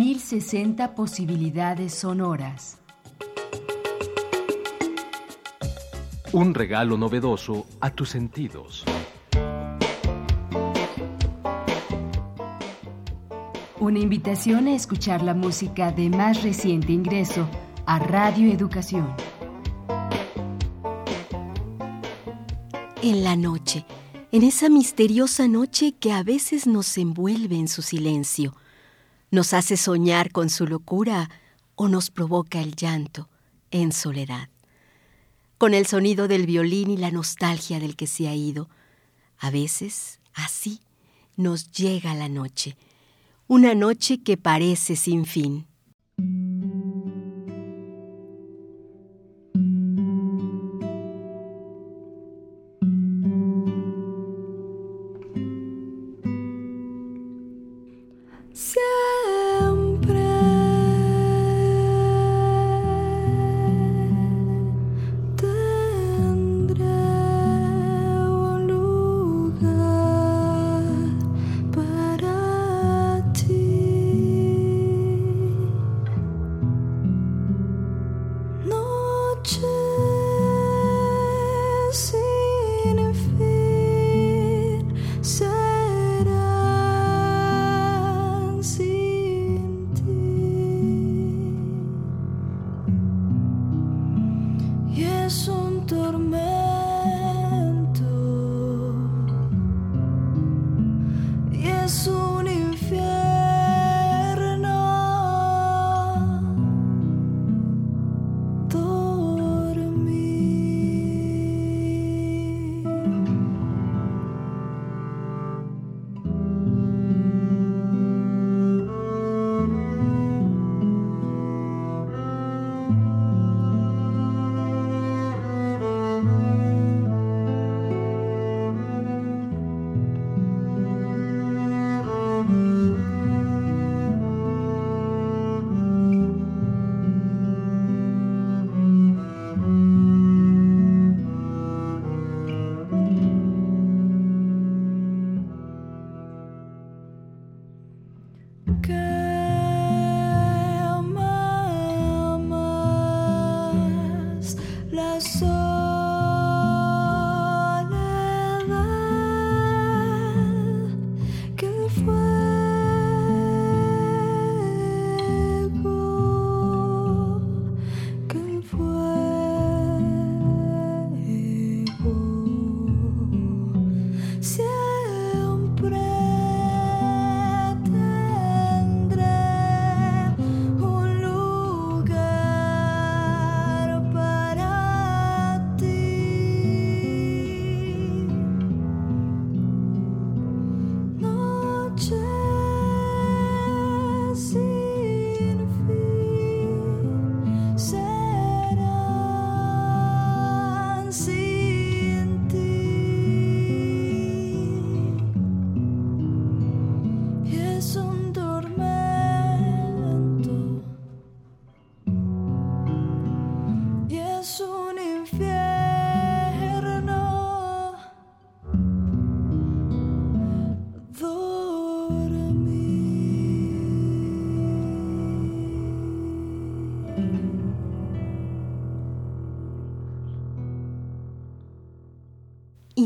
1060 posibilidades sonoras. Un regalo novedoso a tus sentidos. Una invitación a escuchar la música de más reciente ingreso a Radio Educación. En la noche, en esa misteriosa noche que a veces nos envuelve en su silencio, nos hace soñar con su locura o nos provoca el llanto en soledad. Con el sonido del violín y la nostalgia del que se ha ido, a veces así nos llega la noche una noche que parece sin fin.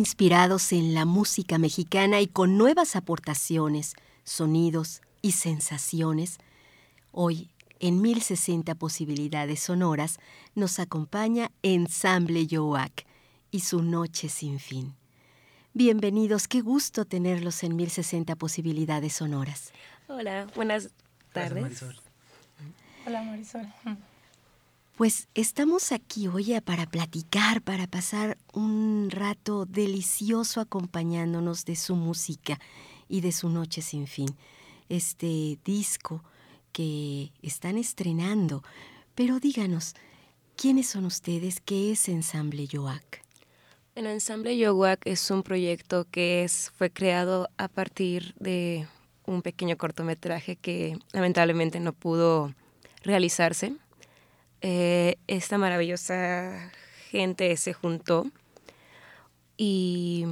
Inspirados en la música mexicana y con nuevas aportaciones, sonidos y sensaciones, hoy en 1060 posibilidades sonoras nos acompaña Ensamble Yoac y su Noche sin fin. Bienvenidos, qué gusto tenerlos en 1060 posibilidades sonoras. Hola, buenas tardes. Hola Marisol. Pues estamos aquí hoy para platicar, para pasar un rato delicioso acompañándonos de su música y de su noche sin fin. Este disco que están estrenando. Pero díganos, ¿quiénes son ustedes? ¿Qué es Ensamble Yoac? El Ensamble Yoac es un proyecto que es, fue creado a partir de un pequeño cortometraje que lamentablemente no pudo realizarse eh, esta maravillosa gente se juntó y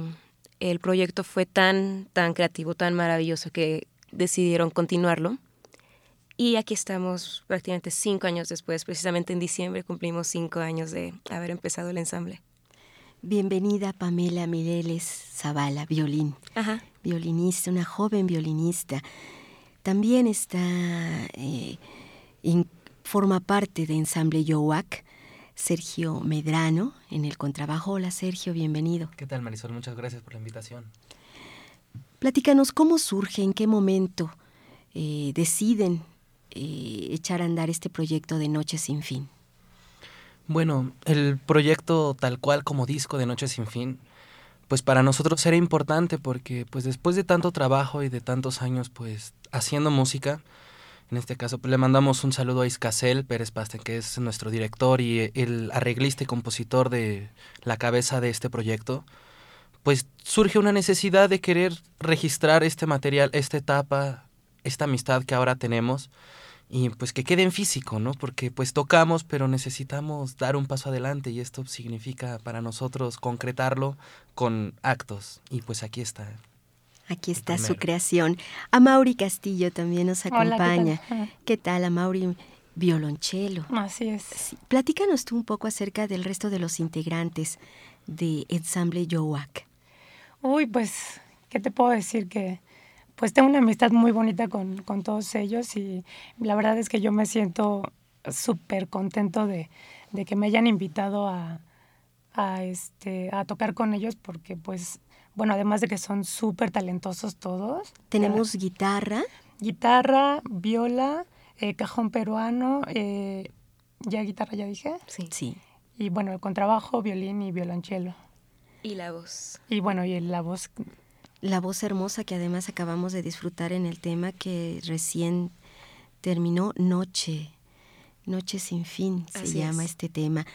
el proyecto fue tan, tan creativo, tan maravilloso que decidieron continuarlo y aquí estamos prácticamente cinco años después, precisamente en diciembre cumplimos cinco años de haber empezado el ensamble. Bienvenida Pamela Mireles Zavala, violín. Ajá. Violinista, una joven violinista. También está, eh, forma parte de Ensamble Yowak, Sergio Medrano en el contrabajo. Hola Sergio, bienvenido. ¿Qué tal Marisol? Muchas gracias por la invitación. Platícanos cómo surge, en qué momento eh, deciden eh, echar a andar este proyecto de Noche sin Fin. Bueno, el proyecto tal cual como disco de Noche sin Fin, pues para nosotros era importante porque pues después de tanto trabajo y de tantos años pues haciendo música, en este caso, pues, le mandamos un saludo a Iscasel Pérez Pasten, que es nuestro director y el arreglista y compositor de la cabeza de este proyecto. Pues surge una necesidad de querer registrar este material, esta etapa, esta amistad que ahora tenemos y pues que quede en físico, ¿no? Porque pues tocamos, pero necesitamos dar un paso adelante y esto significa para nosotros concretarlo con actos y pues aquí está. Aquí está su creación. A Mauri Castillo también nos acompaña. ¿qué, tal? A Mauri violonchelo. Así es. Platícanos tú un poco acerca del resto de los integrantes de Ensamble Yowak. Uy, pues, ¿qué te puedo decir? Que pues tengo una amistad muy bonita con, con todos ellos y la verdad es que yo me siento súper contento de, de, que me hayan invitado a, a, este, a tocar con ellos porque pues bueno, además de que son súper talentosos todos. Tenemos guitarra. Guitarra, viola, eh, cajón peruano, eh, ya guitarra ya dije. Sí. sí. Y bueno, el contrabajo, violín y violonchelo. Y la voz. Y bueno, y la voz. La voz hermosa que además acabamos de disfrutar en el tema que recién terminó Noche. Noche sin fin se llama este tema.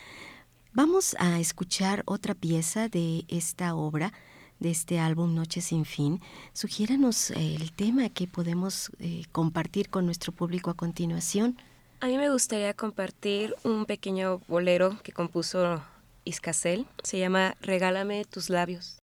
Vamos a escuchar otra pieza de esta obra de este álbum Noche sin fin, sugiéranos eh, el tema que podemos eh, compartir con nuestro público a continuación. A mí me gustaría compartir un pequeño bolero que compuso Iscasel. Se llama Regálame tus labios.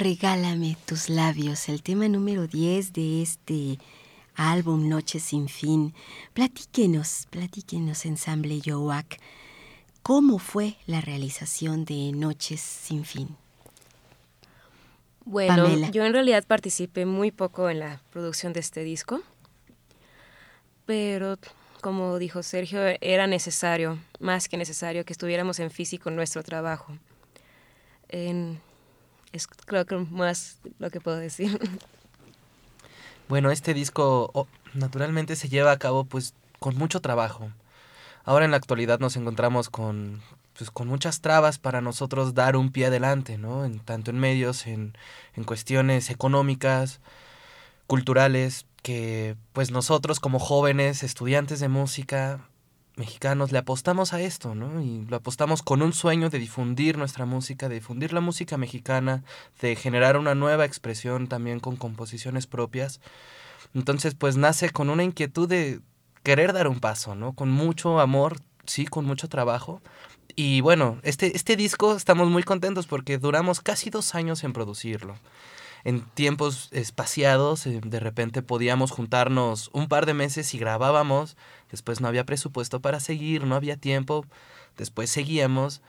Regálame tus labios, el tema número 10 de este álbum Noche sin fin. Platíquenos, platíquenos, ensamble Yowak, ¿cómo fue la realización de Noches sin fin? Bueno, yo en realidad participé muy poco en la producción de este disco, pero como dijo Sergio, era necesario, más que necesario, que estuviéramos en físico nuestro trabajo. Es creo que más lo que puedo decir. Bueno, este disco oh, naturalmente se lleva a cabo pues con mucho trabajo. Ahora en la actualidad nos encontramos con pues con muchas trabas para nosotros dar un pie adelante, ¿no? En, tanto en medios, en, en cuestiones económicas, culturales, que pues nosotros como jóvenes, estudiantes de música mexicanos, le apostamos a esto, ¿no? Y lo apostamos con un sueño de difundir nuestra música, de difundir la música mexicana, de generar una nueva expresión también con composiciones propias. Entonces, pues nace con una inquietud de querer dar un paso, ¿no? Con mucho amor, sí, con mucho trabajo, y bueno, este, este disco estamos muy contentos porque duramos casi dos años en producirlo. En tiempos espaciados, eh, de repente podíamos juntarnos un par de meses y grabábamos, después no había presupuesto para seguir, no había tiempo, después seguíamos.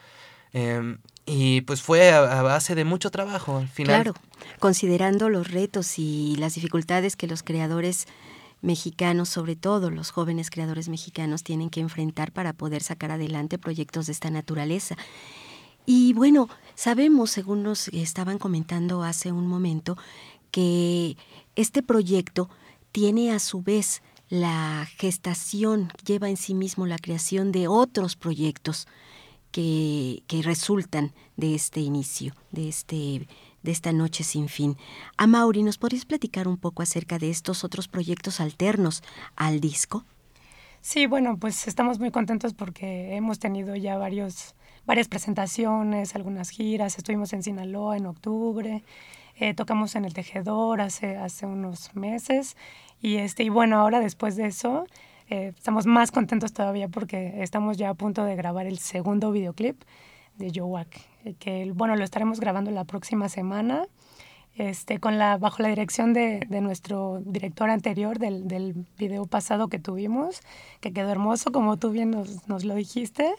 Em, y pues fue a, base de mucho trabajo al final. Claro, considerando los retos y las dificultades que los creadores mexicanos, sobre todo los jóvenes creadores mexicanos, tienen que enfrentar para poder sacar adelante proyectos de esta naturaleza. Y bueno, sabemos, según nos estaban comentando hace un momento, que este proyecto tiene a su vez la gestación, lleva en sí mismo la creación de otros proyectos que, que resultan de este inicio, de este de esta noche sin fin. A Mauri, ¿nos podrías platicar un poco acerca de estos otros proyectos alternos al disco? Sí, bueno, pues estamos muy contentos porque hemos tenido ya varios, varias presentaciones, algunas giras. Estuvimos en Sinaloa en octubre, eh, tocamos en El Tejedor hace, hace unos meses. Y, este, y bueno, ahora después de eso, eh, estamos más contentos todavía porque estamos ya a punto de grabar el segundo videoclip de Joe eh, que bueno, lo estaremos grabando la próxima semana. Este, con la, bajo la dirección de, de nuestro director anterior del, del, video pasado que tuvimos, que quedó hermoso, como tú bien nos, nos lo dijiste.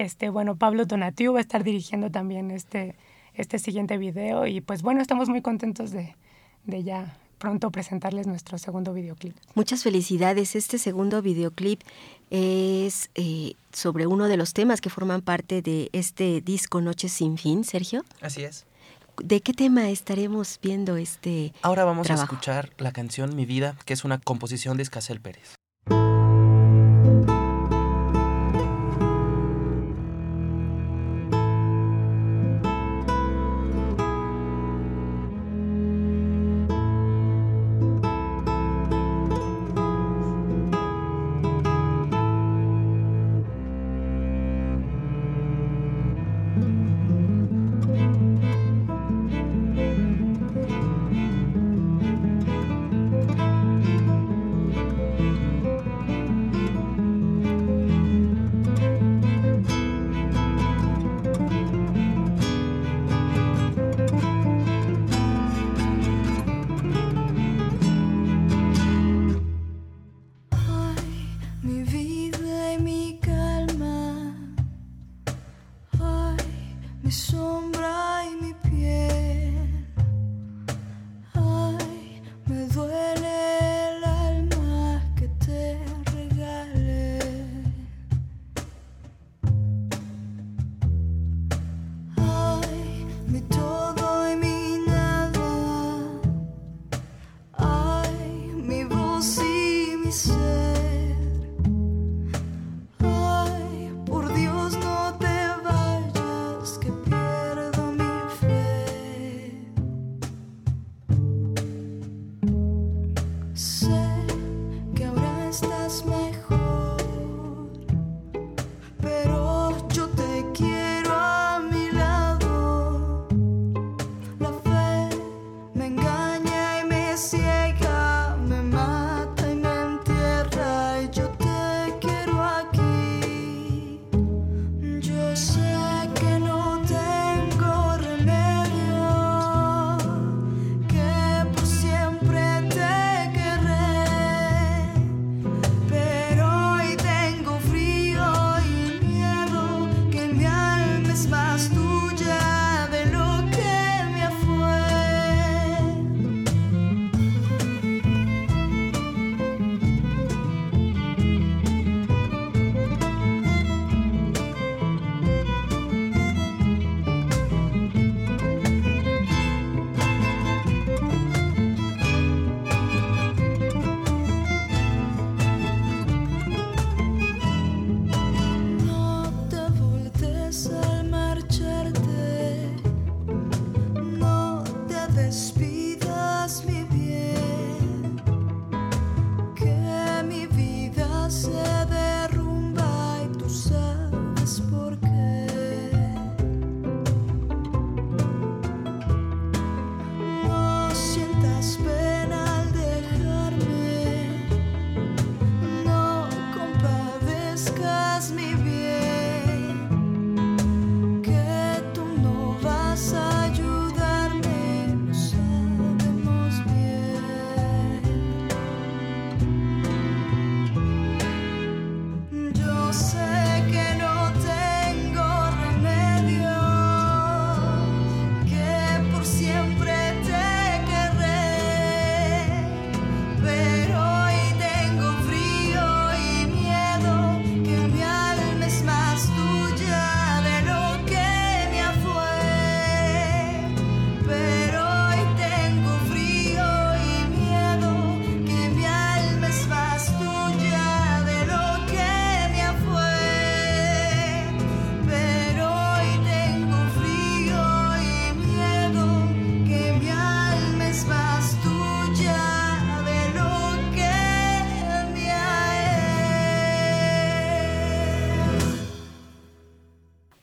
Este, bueno, Pablo Donatiu va a estar dirigiendo también este, este siguiente video y pues bueno, estamos muy contentos de, de ya pronto presentarles nuestro segundo videoclip. Muchas felicidades. Este segundo videoclip es eh, sobre uno de los temas que forman parte de este disco Noches sin fin, Sergio. Así es. ¿De qué tema estaremos viendo este Ahora vamos a escuchar la canción Mi Vida, que es una composición de Escasel Pérez.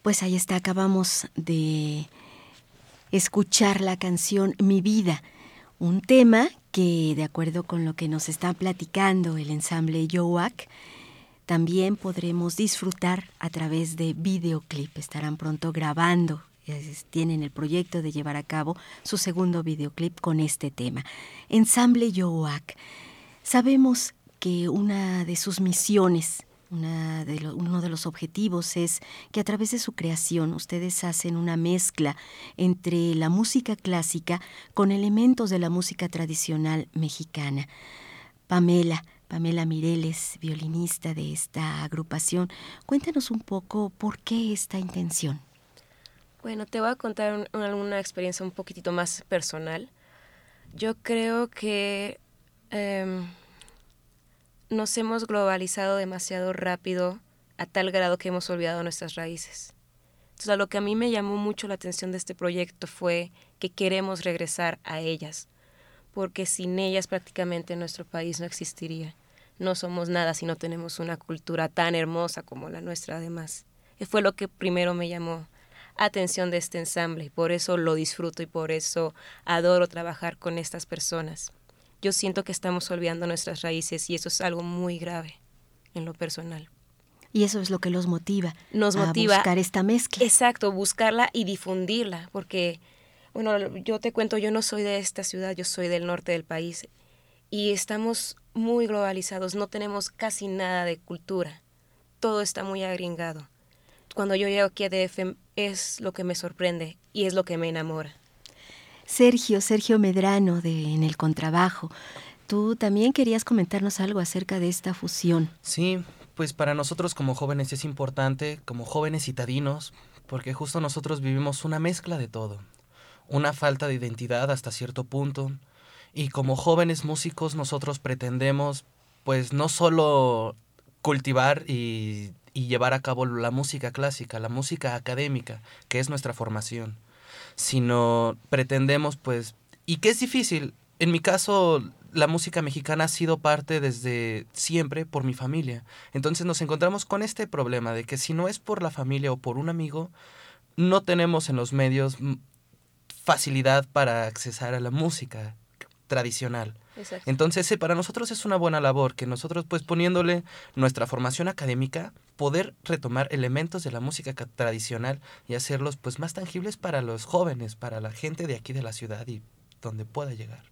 Pues ahí está, acabamos de escuchar la canción Mi vida, un tema que de acuerdo con lo que nos está platicando el ensamble Yowak, también podremos disfrutar a través de videoclip. Estarán pronto grabando, tienen el proyecto de llevar a cabo su segundo videoclip con este tema. Ensamble Yowak. Sabemos que una de sus misiones de uno de los objetivos es que a través de su creación ustedes hacen una mezcla entre la música clásica con elementos de la música tradicional mexicana. Pamela, Pamela Mireles, violinista de esta agrupación, cuéntanos un poco por qué esta intención. Bueno, te voy a contar una experiencia un poquitito más personal. Yo creo que em, nos hemos globalizado demasiado rápido a tal grado que hemos olvidado nuestras raíces. Entonces, lo que a mí me llamó mucho la atención de este proyecto fue que queremos regresar a ellas, porque sin ellas prácticamente nuestro país no existiría. No somos nada si no tenemos una cultura tan hermosa como la nuestra además. Y fue lo que primero me llamó atención de este ensamble y por eso lo disfruto y por eso adoro trabajar con estas personas yo siento que estamos olvidando nuestras raíces y eso es algo muy grave en lo personal. Y eso es lo que los motiva. Nos a motiva. Buscar esta mezcla. Exacto, buscarla y difundirla, porque, bueno, yo te cuento, yo no soy de esta ciudad, yo soy del norte del país y estamos muy globalizados, no tenemos casi nada de cultura, todo está muy agringado. Cuando yo llego aquí a DF es lo que me sorprende y es lo que me enamora. Sergio, Sergio Medrano de En el Contrabajo. Tú también querías comentarnos algo acerca de esta fusión. Sí, pues para nosotros como jóvenes es importante, como jóvenes citadinos, porque justo nosotros vivimos una mezcla de todo, una falta de identidad hasta cierto punto, y como jóvenes músicos nosotros pretendemos pues no solo cultivar y, y llevar a cabo la música clásica, la música académica, que es nuestra formación, sino pretendemos pues, y que es difícil, en mi caso la música mexicana ha sido parte desde siempre por mi familia. Entonces nos encontramos con este problema de que si no es por la familia o por un amigo, no tenemos en los medios facilidad para accesar a la música tradicional. Entonces, para nosotros es una buena labor que nosotros, pues poniéndole nuestra formación académica, poder retomar elementos de la música tradicional y hacerlos pues más tangibles para los jóvenes, para la gente de aquí de la ciudad y donde pueda llegar.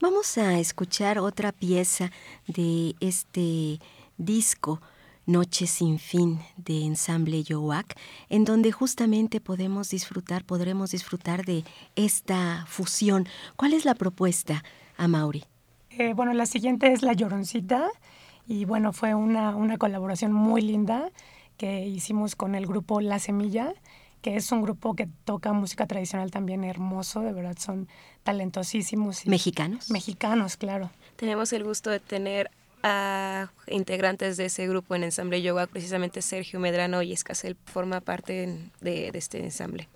Vamos a escuchar otra pieza de este disco Noche sin fin de ensamble Yowak, en donde justamente podemos disfrutar, podremos disfrutar de esta fusión. ¿Cuál es la propuesta, Amaury? Eh, bueno, la siguiente es La Lloroncita y bueno, fue una, una colaboración muy linda que hicimos con el grupo La Semilla, que es un grupo que toca música tradicional también hermoso, de verdad son talentosísimos. ¿Mexicanos? Mexicanos, claro. Tenemos el gusto de tener integrantes de ese grupo en Ensamble Yoga, precisamente Sergio Medrano y Escasel forma parte de este ensamble.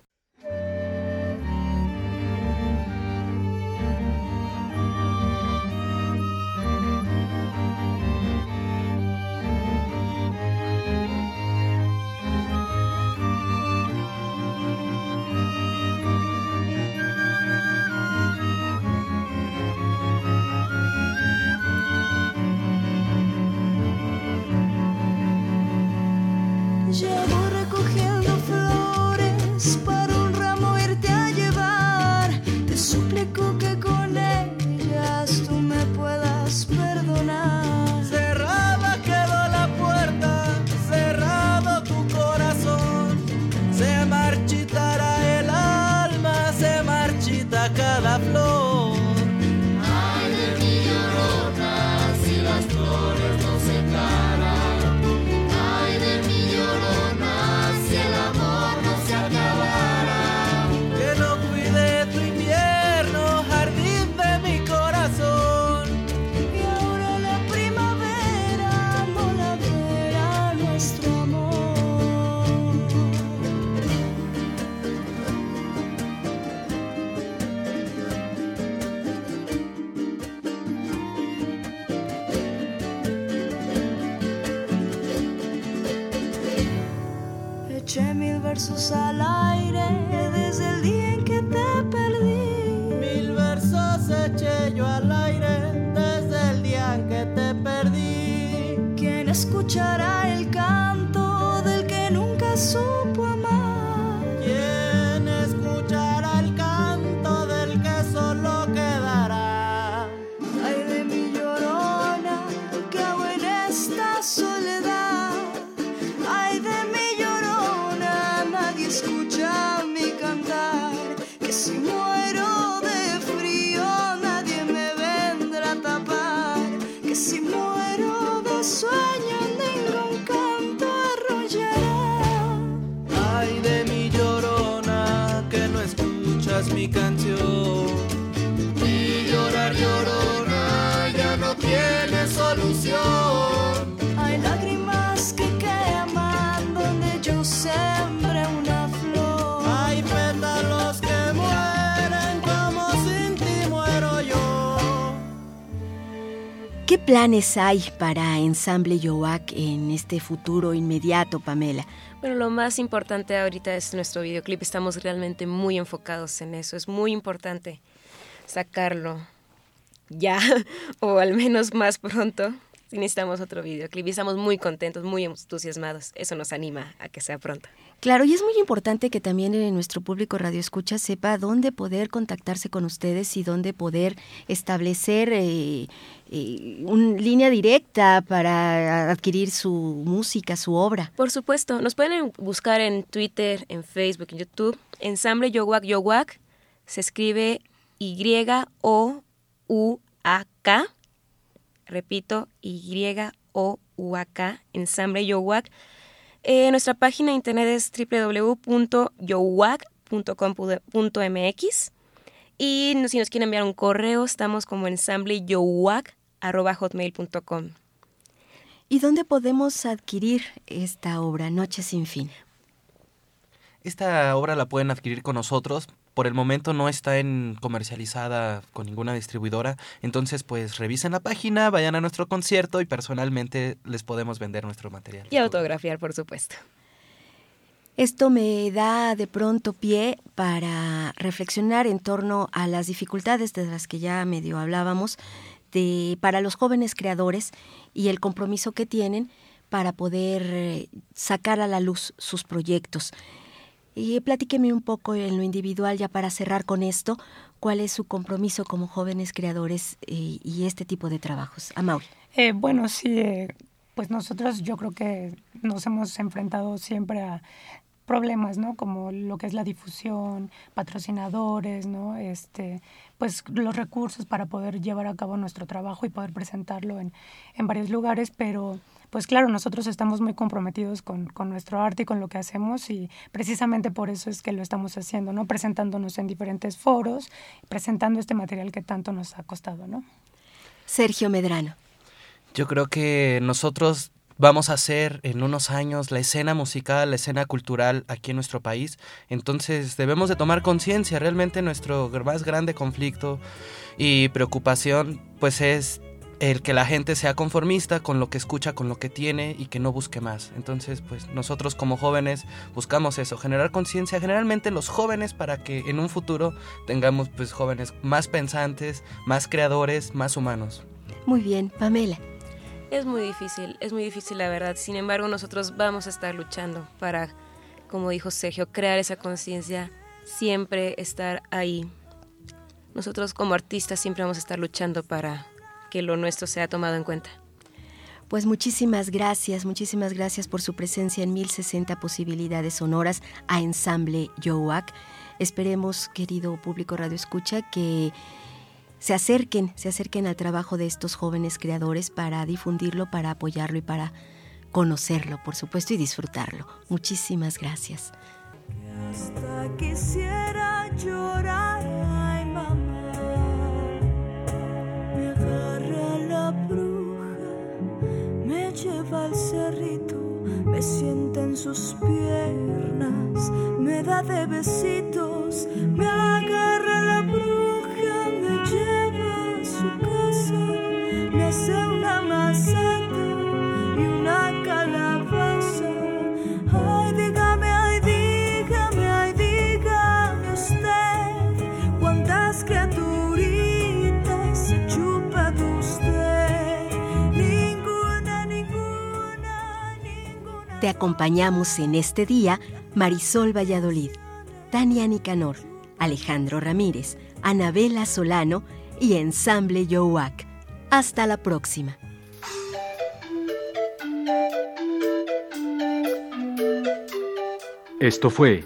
Mi canción. Y llorar llorona ya no tiene solución. Planes hay para Ensamble Yoac en este futuro inmediato, Pamela? Bueno, lo más importante ahorita es nuestro videoclip. Estamos realmente muy enfocados en eso. Es muy importante sacarlo ya, o al menos más pronto. Si necesitamos otro videoclip y estamos muy contentos, muy entusiasmados. Eso nos anima a que sea pronto. Claro, y es muy importante que también en nuestro público Radio Escucha sepa dónde poder contactarse con ustedes y dónde poder establecer eh, eh, una línea directa para adquirir su música, su obra. Por supuesto, nos pueden buscar en Twitter, en Facebook, en YouTube. Ensamble Yowak Yowak se escribe Y-O-U-A-K. Repito, Y-O-U-A-K, Ensamble Yowak. Eh, nuestra página de internet es www.yowak.com.mx y si nos quieren enviar un correo, estamos como ensambleyowac.hotmail.com. ¿Y dónde podemos adquirir esta obra, Noche sin fin? Esta obra la pueden adquirir con nosotros. Por el momento no está en comercializada con ninguna distribuidora. Entonces, pues revisen la página, vayan a nuestro concierto y personalmente les podemos vender nuestro material. Y autografiar, por supuesto. Esto me da de pronto pie para reflexionar en torno a las dificultades de las que ya medio hablábamos de, para los jóvenes creadores y el compromiso que tienen para poder eh, sacar a la luz sus proyectos. Y platíqueme un poco en lo individual ya para cerrar con esto, cuál es su compromiso como jóvenes creadores eh, y este tipo de trabajos. Amauri. Eh, bueno, sí, eh, pues nosotros yo creo que nos hemos enfrentado siempre a problemas, ¿no? Como lo que es la difusión, patrocinadores, ¿no? Este, pues los recursos para poder llevar a cabo nuestro trabajo y poder presentarlo en, en varios lugares, pero pues claro, nosotros estamos muy comprometidos con, con nuestro arte y con lo que hacemos y precisamente por eso es que lo estamos haciendo, ¿no? Presentándonos en diferentes foros, presentando este material que tanto nos ha costado, ¿no? Sergio Medrano. Yo creo que nosotros vamos a hacer en unos años la escena musical, la escena cultural aquí en nuestro país. Entonces debemos de tomar conciencia. Realmente nuestro más grande conflicto y preocupación pues es el que la gente sea conformista con lo que escucha, con lo que tiene y que no busque más. Entonces, pues nosotros como jóvenes buscamos eso, generar conciencia, generalmente los jóvenes para que en un futuro tengamos pues jóvenes más pensantes, más creadores, más humanos. Muy bien, Pamela. Es muy difícil, es muy difícil la verdad. Sin embargo, nosotros vamos a estar luchando para, como dijo Sergio, crear esa conciencia, siempre estar ahí. Nosotros como artistas siempre vamos a estar luchando para que lo nuestro sea tomado en cuenta. Pues muchísimas gracias, muchísimas gracias por su presencia en 1060 posibilidades sonoras a Ensamble Yoac. Esperemos, querido público Radio Escucha, que se acerquen, se acerquen al trabajo de estos jóvenes creadores para difundirlo, para apoyarlo y para conocerlo, por supuesto, y disfrutarlo. Muchísimas gracias. Hasta quisiera llorar, al cerrito, me sienta en sus piernas, me da de besitos, me agarra la bruja, me lleva a su casa, me hace una masata y una calabaza. Ay, dígame, ay, dígame, ay, dígame usted, cuántas criaturas. Te acompañamos en este día Marisol Valladolid, Tania Nicanor, Alejandro Ramírez, Anabela Solano y Ensamble Yohuac. Hasta la próxima. Esto fue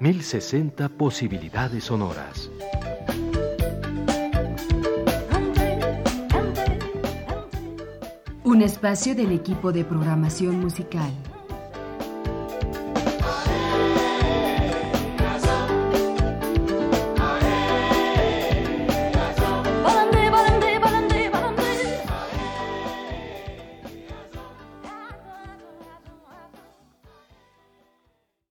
1060 posibilidades sonoras. Un espacio del equipo de programación musical.